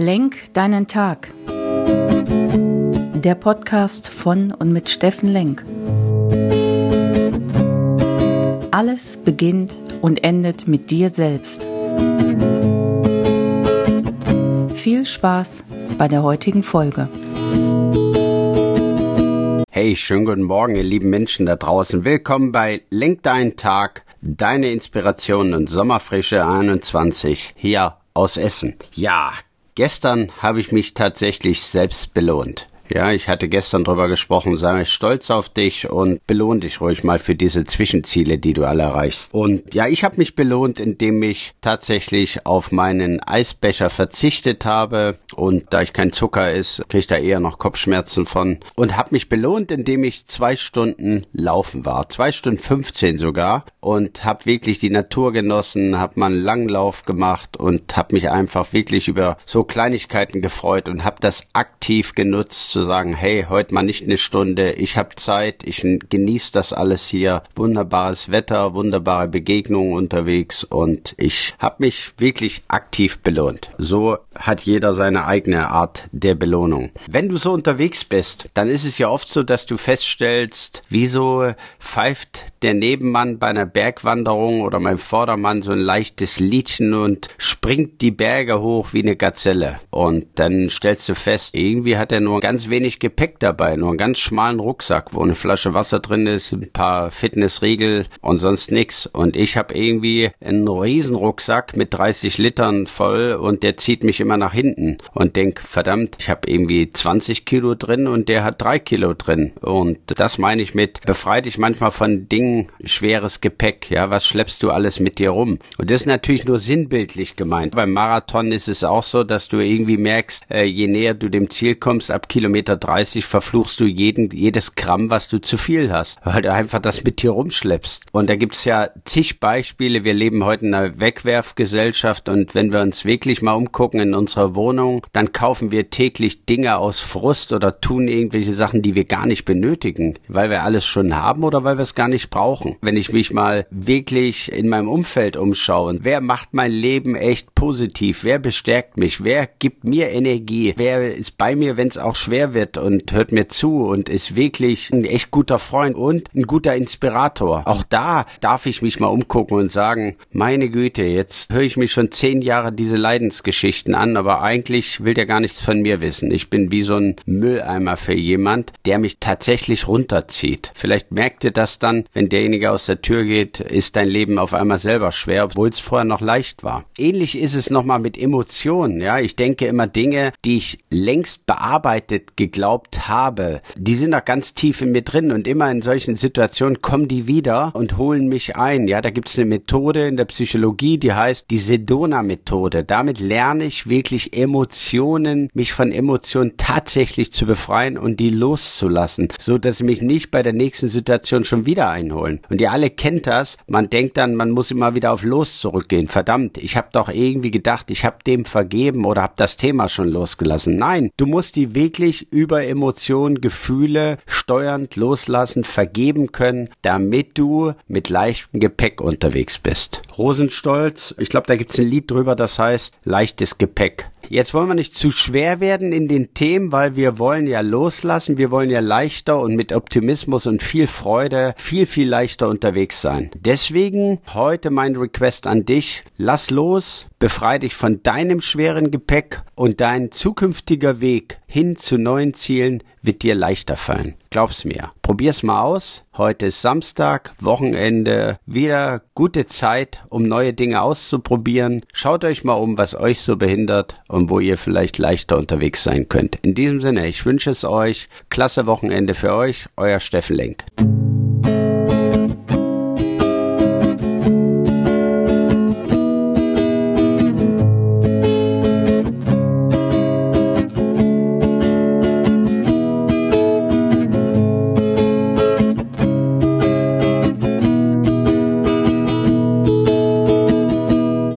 Lenk deinen Tag. Der Podcast von und mit Steffen Lenk. Alles beginnt und endet mit dir selbst. Viel Spaß bei der heutigen Folge. Hey, schönen guten Morgen, ihr lieben Menschen da draußen. Willkommen bei Lenk deinen Tag, deine Inspiration und Sommerfrische 21 hier aus Essen. Ja, gestern habe ich mich tatsächlich selbst belohnt. Ja, ich hatte gestern drüber gesprochen, sei stolz auf dich und belohn dich ruhig mal für diese Zwischenziele, die du alle erreichst. Und ja, ich habe mich belohnt, indem ich tatsächlich auf meinen Eisbecher verzichtet habe und da ich kein Zucker ist, kriege ich da eher noch Kopfschmerzen von und habe mich belohnt, indem ich zwei Stunden laufen war, zwei Stunden 15 sogar und habe wirklich die Natur genossen, habe mal einen Langlauf gemacht und habe mich einfach wirklich über so Kleinigkeiten gefreut und habe das aktiv genutzt zu sagen, hey, heute mal nicht eine Stunde, ich habe Zeit, ich genieße das alles hier, wunderbares Wetter, wunderbare Begegnungen unterwegs und ich habe mich wirklich aktiv belohnt. So hat jeder seine eigene Art der Belohnung. Wenn du so unterwegs bist, dann ist es ja oft so, dass du feststellst, wieso pfeift der Nebenmann bei einer Bergwanderung oder mein Vordermann so ein leichtes Liedchen und springt die Berge hoch wie eine Gazelle. Und dann stellst du fest, irgendwie hat er nur ganz wenig Gepäck dabei, nur einen ganz schmalen Rucksack, wo eine Flasche Wasser drin ist, ein paar Fitnessriegel und sonst nix. Und ich habe irgendwie einen riesen Rucksack mit 30 Litern voll und der zieht mich immer nach hinten und denk, verdammt, ich habe irgendwie 20 Kilo drin und der hat drei Kilo drin. Und das meine ich mit, befrei dich manchmal von Dingen, schweres Gepäck, ja, was schleppst du alles mit dir rum? Und das ist natürlich nur sinnbildlich gemeint. Beim Marathon ist es auch so, dass du irgendwie merkst, äh, je näher du dem Ziel kommst, ab Kilometer Kilometer 30 verfluchst du jeden, jedes Gramm, was du zu viel hast, weil du einfach das mit dir rumschleppst. Und da gibt's ja zig Beispiele. Wir leben heute in einer Wegwerfgesellschaft und wenn wir uns wirklich mal umgucken in unserer Wohnung, dann kaufen wir täglich Dinge aus Frust oder tun irgendwelche Sachen, die wir gar nicht benötigen, weil wir alles schon haben oder weil wir es gar nicht brauchen. Wenn ich mich mal wirklich in meinem Umfeld umschaue, wer macht mein Leben echt positiv? Wer bestärkt mich? Wer gibt mir Energie? Wer ist bei mir, wenn es auch schwer wird und hört mir zu und ist wirklich ein echt guter Freund und ein guter Inspirator. Auch da darf ich mich mal umgucken und sagen, meine Güte, jetzt höre ich mich schon zehn Jahre diese Leidensgeschichten an, aber eigentlich will der gar nichts von mir wissen. Ich bin wie so ein Mülleimer für jemand, der mich tatsächlich runterzieht. Vielleicht merkt ihr das dann, wenn derjenige aus der Tür geht, ist dein Leben auf einmal selber schwer, obwohl es vorher noch leicht war. Ähnlich ist es nochmal mit Emotionen. Ja, ich denke immer Dinge, die ich längst bearbeitet geglaubt habe, die sind da ganz tief in mir drin und immer in solchen Situationen kommen die wieder und holen mich ein. Ja, da gibt's eine Methode in der Psychologie, die heißt die Sedona-Methode. Damit lerne ich wirklich Emotionen, mich von Emotionen tatsächlich zu befreien und die loszulassen, so dass sie mich nicht bei der nächsten Situation schon wieder einholen. Und ihr alle kennt das. Man denkt dann, man muss immer wieder auf los zurückgehen. Verdammt, ich habe doch irgendwie gedacht, ich habe dem vergeben oder habe das Thema schon losgelassen. Nein, du musst die wirklich über Emotionen, Gefühle steuernd loslassen, vergeben können, damit du mit leichtem Gepäck unterwegs bist. Rosenstolz, ich glaube, da gibt's ein Lied drüber, das heißt leichtes Gepäck. Jetzt wollen wir nicht zu schwer werden in den Themen, weil wir wollen ja loslassen, wir wollen ja leichter und mit Optimismus und viel Freude viel, viel leichter unterwegs sein. Deswegen heute mein Request an dich, lass los, befrei dich von deinem schweren Gepäck und dein zukünftiger Weg hin zu neuen Zielen wird dir leichter fallen. Glaub's mir. Probier's mal aus. Heute ist Samstag, Wochenende, wieder gute Zeit, um neue Dinge auszuprobieren. Schaut euch mal um, was euch so behindert und wo ihr vielleicht leichter unterwegs sein könnt. In diesem Sinne, ich wünsche es euch. Klasse Wochenende für euch. Euer Steffen Lenk.